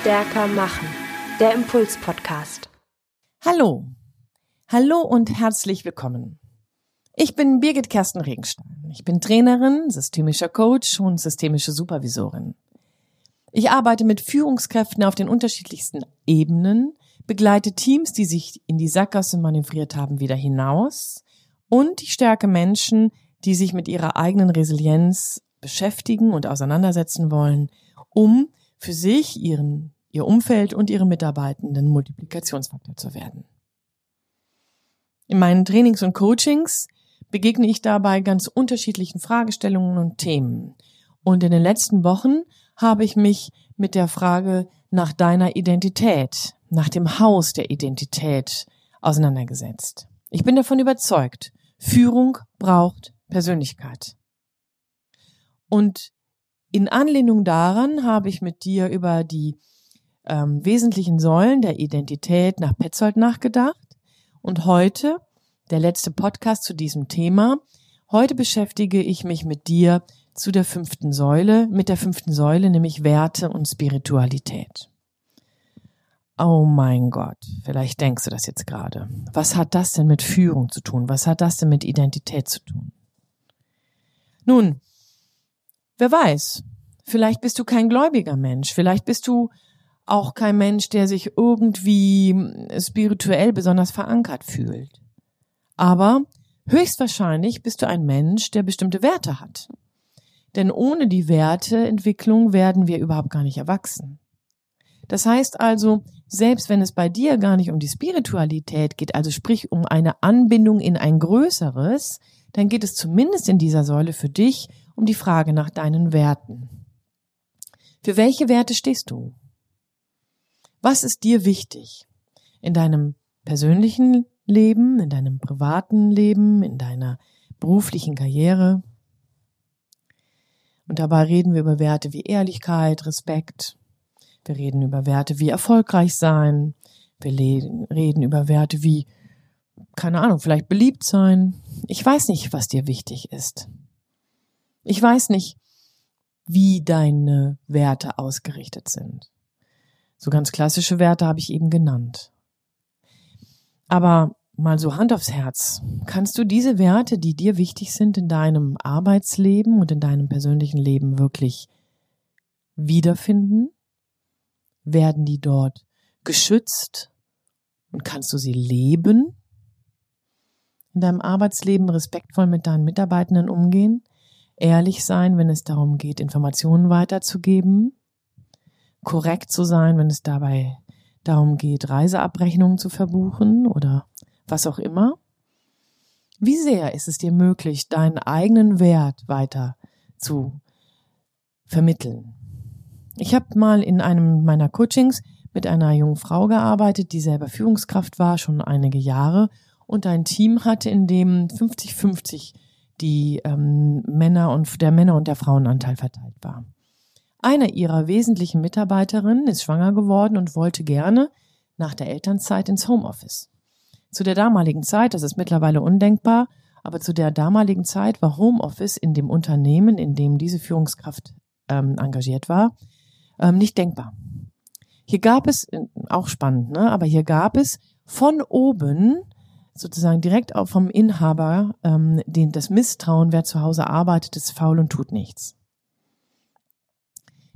Stärker machen. Der Impuls-Podcast. Hallo. Hallo und herzlich willkommen. Ich bin Birgit Kersten Regenstein. Ich bin Trainerin, systemischer Coach und systemische Supervisorin. Ich arbeite mit Führungskräften auf den unterschiedlichsten Ebenen, begleite Teams, die sich in die Sackgasse manövriert haben, wieder hinaus und ich stärke Menschen, die sich mit ihrer eigenen Resilienz beschäftigen und auseinandersetzen wollen, um für sich, ihren, ihr Umfeld und ihre Mitarbeitenden Multiplikationsfaktor zu werden. In meinen Trainings und Coachings begegne ich dabei ganz unterschiedlichen Fragestellungen und Themen. Und in den letzten Wochen habe ich mich mit der Frage nach deiner Identität, nach dem Haus der Identität auseinandergesetzt. Ich bin davon überzeugt, Führung braucht Persönlichkeit. Und in Anlehnung daran habe ich mit dir über die ähm, wesentlichen Säulen der Identität nach Petzold nachgedacht. Und heute, der letzte Podcast zu diesem Thema, heute beschäftige ich mich mit dir zu der fünften Säule, mit der fünften Säule, nämlich Werte und Spiritualität. Oh mein Gott, vielleicht denkst du das jetzt gerade. Was hat das denn mit Führung zu tun? Was hat das denn mit Identität zu tun? Nun, Wer weiß, vielleicht bist du kein gläubiger Mensch, vielleicht bist du auch kein Mensch, der sich irgendwie spirituell besonders verankert fühlt. Aber höchstwahrscheinlich bist du ein Mensch, der bestimmte Werte hat. Denn ohne die Werteentwicklung werden wir überhaupt gar nicht erwachsen. Das heißt also, selbst wenn es bei dir gar nicht um die Spiritualität geht, also sprich um eine Anbindung in ein Größeres, dann geht es zumindest in dieser Säule für dich um die Frage nach deinen Werten. Für welche Werte stehst du? Was ist dir wichtig in deinem persönlichen Leben, in deinem privaten Leben, in deiner beruflichen Karriere? Und dabei reden wir über Werte wie Ehrlichkeit, Respekt. Wir reden über Werte wie erfolgreich sein. Wir reden über Werte wie, keine Ahnung, vielleicht beliebt sein. Ich weiß nicht, was dir wichtig ist. Ich weiß nicht, wie deine Werte ausgerichtet sind. So ganz klassische Werte habe ich eben genannt. Aber mal so Hand aufs Herz. Kannst du diese Werte, die dir wichtig sind in deinem Arbeitsleben und in deinem persönlichen Leben wirklich wiederfinden? Werden die dort geschützt? Und kannst du sie leben? In deinem Arbeitsleben respektvoll mit deinen Mitarbeitenden umgehen? Ehrlich sein, wenn es darum geht, Informationen weiterzugeben, korrekt zu sein, wenn es dabei darum geht, Reiseabrechnungen zu verbuchen oder was auch immer. Wie sehr ist es dir möglich, deinen eigenen Wert weiter zu vermitteln? Ich habe mal in einem meiner Coachings mit einer jungen Frau gearbeitet, die selber Führungskraft war, schon einige Jahre und ein Team hatte, in dem 50-50 die ähm, Männer und der Männer und der Frauenanteil verteilt war. Eine ihrer wesentlichen Mitarbeiterinnen ist schwanger geworden und wollte gerne nach der Elternzeit ins Homeoffice. Zu der damaligen Zeit, das ist mittlerweile undenkbar, aber zu der damaligen Zeit war Homeoffice in dem Unternehmen, in dem diese Führungskraft ähm, engagiert war, ähm, nicht denkbar. Hier gab es, äh, auch spannend, ne, aber hier gab es von oben sozusagen direkt auch vom Inhaber ähm, den, das Misstrauen, wer zu Hause arbeitet, ist faul und tut nichts.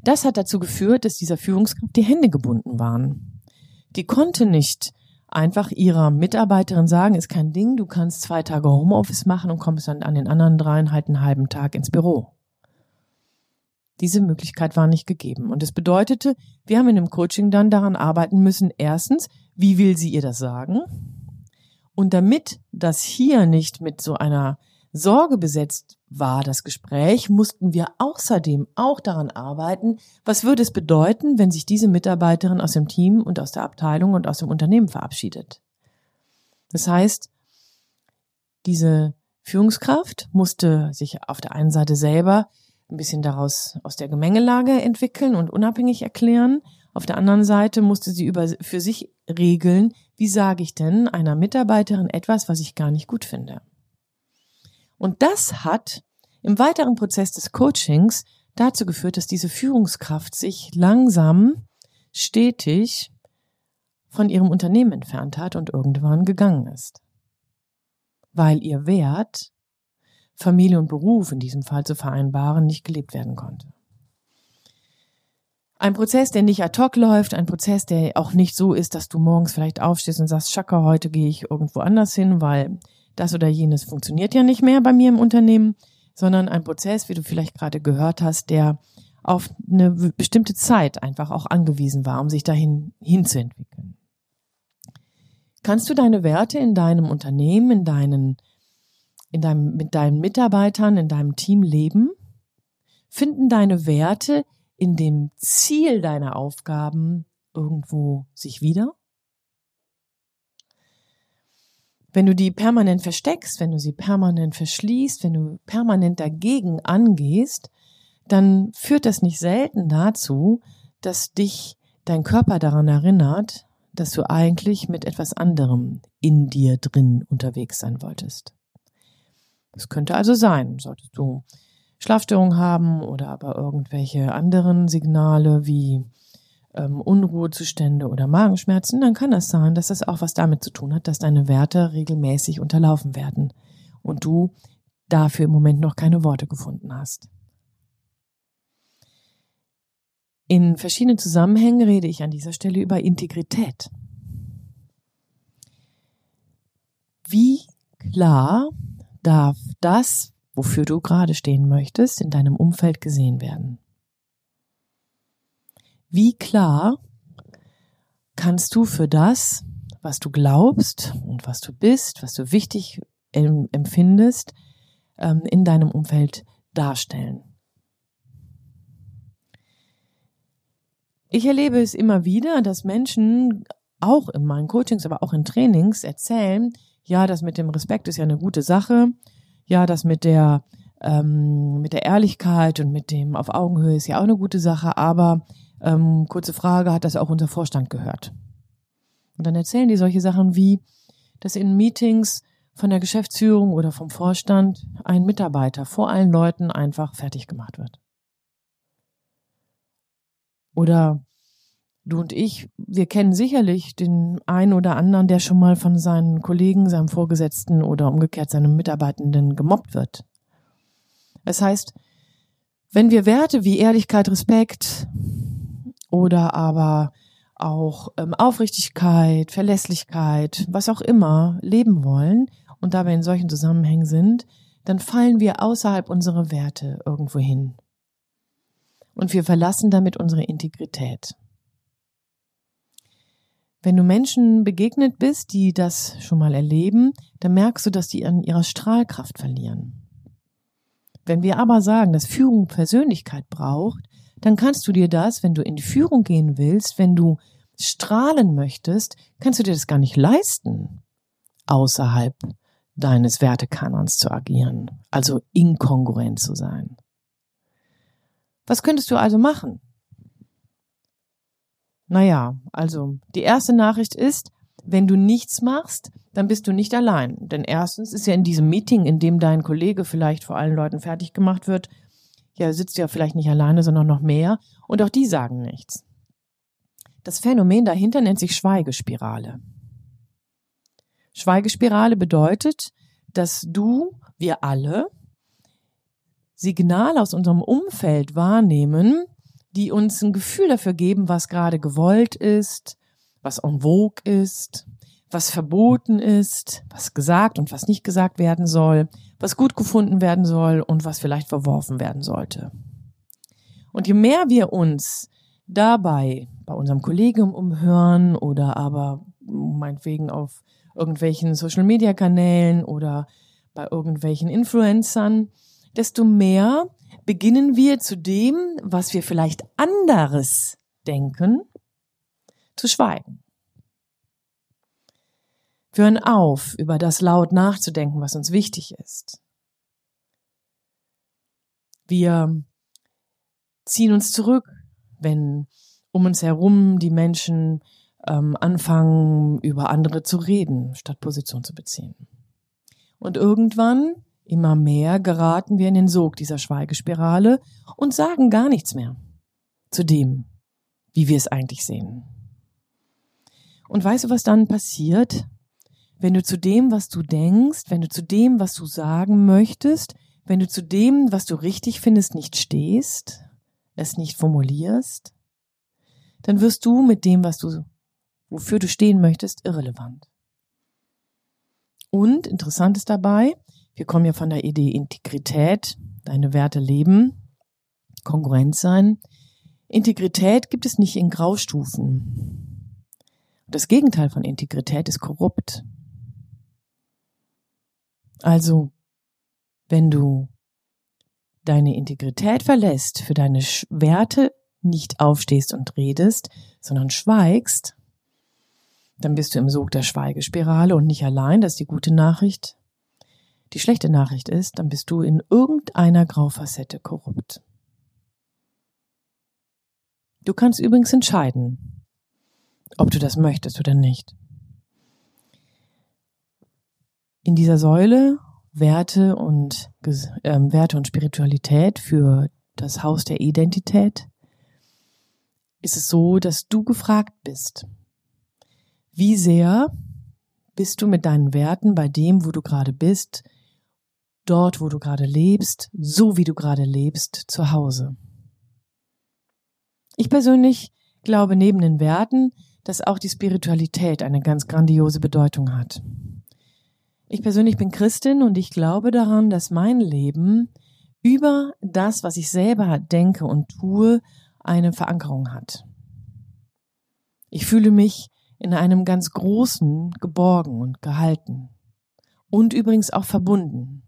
Das hat dazu geführt, dass dieser Führungskraft die Hände gebunden waren. Die konnte nicht einfach ihrer Mitarbeiterin sagen, ist kein Ding, du kannst zwei Tage Homeoffice machen und kommst dann an den anderen dreien halt einen halben Tag ins Büro. Diese Möglichkeit war nicht gegeben. Und es bedeutete, wir haben in dem Coaching dann daran arbeiten müssen, erstens, wie will sie ihr das sagen? Und damit das hier nicht mit so einer Sorge besetzt war, das Gespräch, mussten wir außerdem auch daran arbeiten, was würde es bedeuten, wenn sich diese Mitarbeiterin aus dem Team und aus der Abteilung und aus dem Unternehmen verabschiedet. Das heißt, diese Führungskraft musste sich auf der einen Seite selber ein bisschen daraus aus der Gemengelage entwickeln und unabhängig erklären. Auf der anderen Seite musste sie über, für sich regeln, wie sage ich denn einer Mitarbeiterin etwas, was ich gar nicht gut finde. Und das hat im weiteren Prozess des Coachings dazu geführt, dass diese Führungskraft sich langsam stetig von ihrem Unternehmen entfernt hat und irgendwann gegangen ist. Weil ihr Wert, Familie und Beruf in diesem Fall zu vereinbaren, nicht gelebt werden konnte. Ein Prozess, der nicht ad hoc läuft, ein Prozess, der auch nicht so ist, dass du morgens vielleicht aufstehst und sagst, Schakka, heute gehe ich irgendwo anders hin, weil das oder jenes funktioniert ja nicht mehr bei mir im Unternehmen, sondern ein Prozess, wie du vielleicht gerade gehört hast, der auf eine bestimmte Zeit einfach auch angewiesen war, um sich dahin hinzuentwickeln. Kannst du deine Werte in deinem Unternehmen, in deinen, in deinem, mit deinen Mitarbeitern, in deinem Team leben? Finden deine Werte in dem Ziel deiner Aufgaben irgendwo sich wieder? Wenn du die permanent versteckst, wenn du sie permanent verschließt, wenn du permanent dagegen angehst, dann führt das nicht selten dazu, dass dich dein Körper daran erinnert, dass du eigentlich mit etwas anderem in dir drin unterwegs sein wolltest. Das könnte also sein, solltest du Schlafstörungen haben oder aber irgendwelche anderen Signale wie ähm, Unruhezustände oder Magenschmerzen, dann kann das sein, dass das auch was damit zu tun hat, dass deine Werte regelmäßig unterlaufen werden und du dafür im Moment noch keine Worte gefunden hast. In verschiedenen Zusammenhängen rede ich an dieser Stelle über Integrität. Wie klar darf das, wofür du gerade stehen möchtest, in deinem Umfeld gesehen werden? Wie klar kannst du für das, was du glaubst und was du bist, was du wichtig empfindest, ähm, in deinem Umfeld darstellen? Ich erlebe es immer wieder, dass Menschen auch in meinen Coachings, aber auch in Trainings erzählen, ja, das mit dem Respekt ist ja eine gute Sache, ja, das mit der ähm, mit der Ehrlichkeit und mit dem auf Augenhöhe ist ja auch eine gute Sache, aber ähm, kurze Frage, hat das auch unser Vorstand gehört? Und dann erzählen die solche Sachen wie, dass in Meetings von der Geschäftsführung oder vom Vorstand ein Mitarbeiter vor allen Leuten einfach fertig gemacht wird. Oder du und ich, wir kennen sicherlich den einen oder anderen, der schon mal von seinen Kollegen, seinem Vorgesetzten oder umgekehrt seinem Mitarbeitenden gemobbt wird. Das heißt, wenn wir Werte wie Ehrlichkeit, Respekt oder aber auch ähm, Aufrichtigkeit, Verlässlichkeit, was auch immer leben wollen und dabei in solchen Zusammenhängen sind, dann fallen wir außerhalb unserer Werte irgendwo hin und wir verlassen damit unsere Integrität. Wenn du Menschen begegnet bist, die das schon mal erleben, dann merkst du, dass die an ihrer Strahlkraft verlieren. Wenn wir aber sagen, dass Führung Persönlichkeit braucht, dann kannst du dir das, wenn du in Führung gehen willst, wenn du strahlen möchtest, kannst du dir das gar nicht leisten, außerhalb deines Wertekanons zu agieren, also inkongruent zu sein. Was könntest du also machen? Naja, also die erste Nachricht ist, wenn du nichts machst, dann bist du nicht allein. Denn erstens ist ja in diesem Meeting, in dem dein Kollege vielleicht vor allen Leuten fertig gemacht wird, ja, sitzt ja vielleicht nicht alleine, sondern noch mehr. Und auch die sagen nichts. Das Phänomen dahinter nennt sich Schweigespirale. Schweigespirale bedeutet, dass du, wir alle, Signale aus unserem Umfeld wahrnehmen, die uns ein Gefühl dafür geben, was gerade gewollt ist, was en vogue ist, was verboten ist, was gesagt und was nicht gesagt werden soll, was gut gefunden werden soll und was vielleicht verworfen werden sollte. Und je mehr wir uns dabei bei unserem Kollegium umhören oder aber meinetwegen auf irgendwelchen Social-Media-Kanälen oder bei irgendwelchen Influencern desto mehr beginnen wir zu dem, was wir vielleicht anderes denken, zu schweigen. Wir hören auf, über das laut nachzudenken, was uns wichtig ist. Wir ziehen uns zurück, wenn um uns herum die Menschen ähm, anfangen, über andere zu reden, statt Position zu beziehen. Und irgendwann Immer mehr geraten wir in den Sog dieser Schweigespirale und sagen gar nichts mehr zu dem, wie wir es eigentlich sehen. Und weißt du, was dann passiert? Wenn du zu dem, was du denkst, wenn du zu dem, was du sagen möchtest, wenn du zu dem, was du richtig findest, nicht stehst, es nicht formulierst, dann wirst du mit dem, was du, wofür du stehen möchtest, irrelevant. Und interessant ist dabei, wir kommen ja von der Idee Integrität, deine Werte leben, Konkurrenz sein. Integrität gibt es nicht in Graustufen. Das Gegenteil von Integrität ist korrupt. Also, wenn du deine Integrität verlässt, für deine Werte nicht aufstehst und redest, sondern schweigst, dann bist du im Sog der Schweigespirale und nicht allein, das ist die gute Nachricht. Die schlechte Nachricht ist, dann bist du in irgendeiner Graufacette korrupt. Du kannst übrigens entscheiden, ob du das möchtest oder nicht. In dieser Säule Werte und äh, Werte und Spiritualität für das Haus der Identität ist es so, dass du gefragt bist. Wie sehr bist du mit deinen Werten bei dem, wo du gerade bist, dort, wo du gerade lebst, so wie du gerade lebst, zu Hause? Ich persönlich glaube neben den Werten, dass auch die Spiritualität eine ganz grandiose Bedeutung hat. Ich persönlich bin Christin und ich glaube daran, dass mein Leben über das, was ich selber denke und tue, eine Verankerung hat. Ich fühle mich in einem ganz großen geborgen und gehalten und übrigens auch verbunden.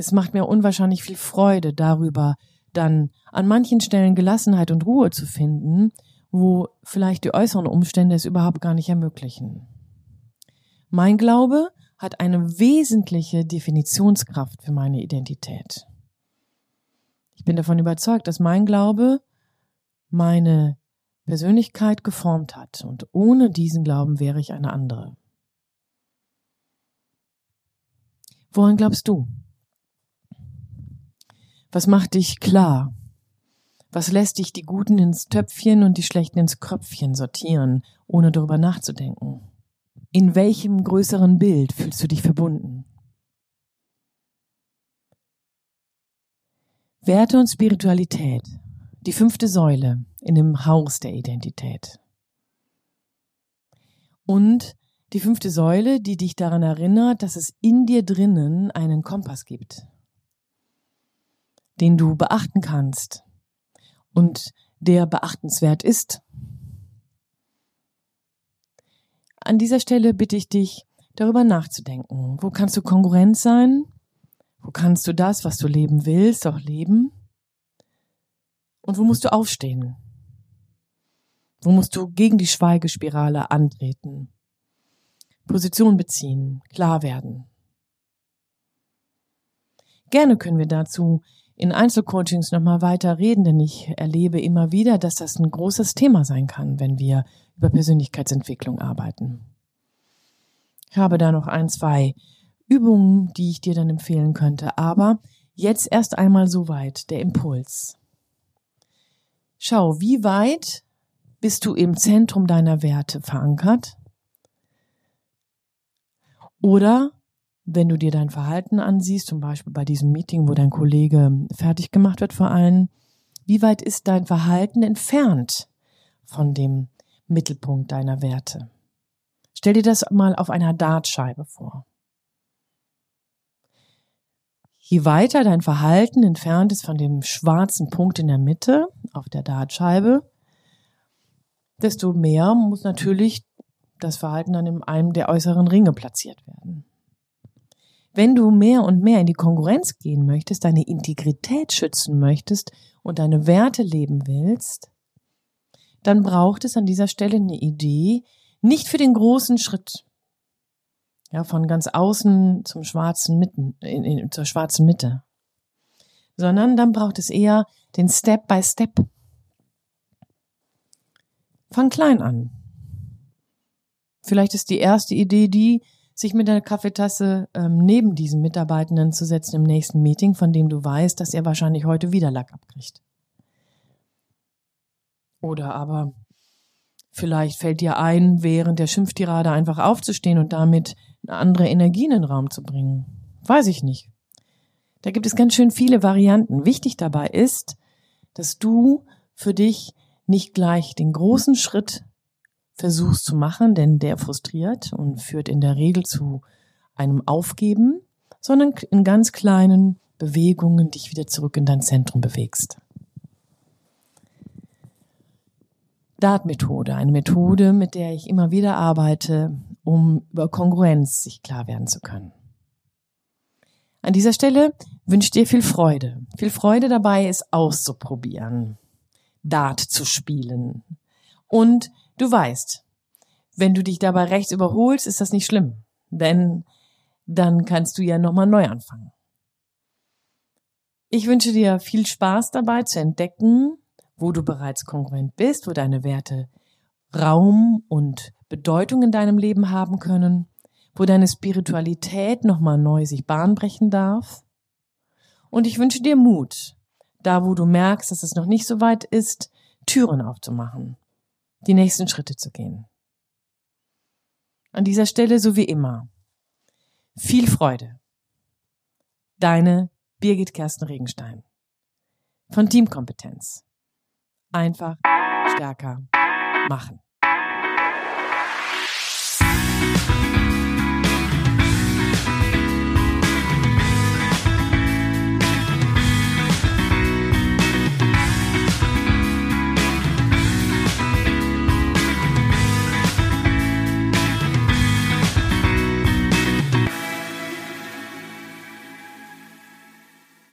Es macht mir unwahrscheinlich viel Freude darüber, dann an manchen Stellen Gelassenheit und Ruhe zu finden, wo vielleicht die äußeren Umstände es überhaupt gar nicht ermöglichen. Mein Glaube hat eine wesentliche Definitionskraft für meine Identität. Ich bin davon überzeugt, dass mein Glaube meine Persönlichkeit geformt hat und ohne diesen Glauben wäre ich eine andere. Woran glaubst du? Was macht dich klar? Was lässt dich die Guten ins Töpfchen und die Schlechten ins Köpfchen sortieren, ohne darüber nachzudenken? In welchem größeren Bild fühlst du dich verbunden? Werte und Spiritualität, die fünfte Säule in dem Haus der Identität. Und die fünfte Säule, die dich daran erinnert, dass es in dir drinnen einen Kompass gibt, den du beachten kannst und der beachtenswert ist. An dieser Stelle bitte ich dich, darüber nachzudenken. Wo kannst du Konkurrent sein? Wo kannst du das, was du leben willst, auch leben? Und wo musst du aufstehen? Wo musst du gegen die Schweigespirale antreten? Position beziehen, klar werden. Gerne können wir dazu in Einzelcoachings nochmal weiter reden, denn ich erlebe immer wieder, dass das ein großes Thema sein kann, wenn wir über Persönlichkeitsentwicklung arbeiten. Ich habe da noch ein, zwei Übungen, die ich dir dann empfehlen könnte, aber jetzt erst einmal soweit der Impuls. Schau, wie weit bist du im Zentrum deiner Werte verankert? Oder wenn du dir dein Verhalten ansiehst, zum Beispiel bei diesem Meeting, wo dein Kollege fertig gemacht wird vor allen, wie weit ist dein Verhalten entfernt von dem Mittelpunkt deiner Werte? Stell dir das mal auf einer Dartscheibe vor. Je weiter dein Verhalten entfernt ist von dem schwarzen Punkt in der Mitte auf der Dartscheibe, desto mehr muss natürlich das Verhalten dann in einem der äußeren Ringe platziert werden. Wenn du mehr und mehr in die Konkurrenz gehen möchtest, deine Integrität schützen möchtest und deine Werte leben willst, dann braucht es an dieser Stelle eine Idee, nicht für den großen Schritt, ja, von ganz außen zum schwarzen Mitten, in, in, zur schwarzen Mitte, sondern dann braucht es eher den Step by Step. Fang klein an. Vielleicht ist die erste Idee die, sich mit der Kaffeetasse ähm, neben diesem Mitarbeitenden zu setzen im nächsten Meeting, von dem du weißt, dass er wahrscheinlich heute wieder Lack abkriegt. Oder aber vielleicht fällt dir ein, während der Schimpftirade einfach aufzustehen und damit eine andere Energie in den Raum zu bringen. Weiß ich nicht. Da gibt es ganz schön viele Varianten. Wichtig dabei ist, dass du für dich nicht gleich den großen Schritt versuchst zu machen, denn der frustriert und führt in der Regel zu einem Aufgeben, sondern in ganz kleinen Bewegungen dich wieder zurück in dein Zentrum bewegst. Dart-Methode, eine Methode, mit der ich immer wieder arbeite, um über Kongruenz sich klar werden zu können. An dieser Stelle wünsche dir viel Freude. Viel Freude dabei, es auszuprobieren, Dart zu spielen. Und du weißt, wenn du dich dabei rechts überholst, ist das nicht schlimm, denn dann kannst du ja nochmal neu anfangen. Ich wünsche dir viel Spaß dabei zu entdecken, wo du bereits kongruent bist, wo deine Werte Raum und Bedeutung in deinem Leben haben können, wo deine Spiritualität nochmal neu sich Bahn brechen darf. Und ich wünsche dir Mut, da wo du merkst, dass es noch nicht so weit ist, Türen aufzumachen, die nächsten Schritte zu gehen. An dieser Stelle so wie immer. Viel Freude. Deine Birgit Kersten Regenstein. Von Teamkompetenz. Einfach stärker machen.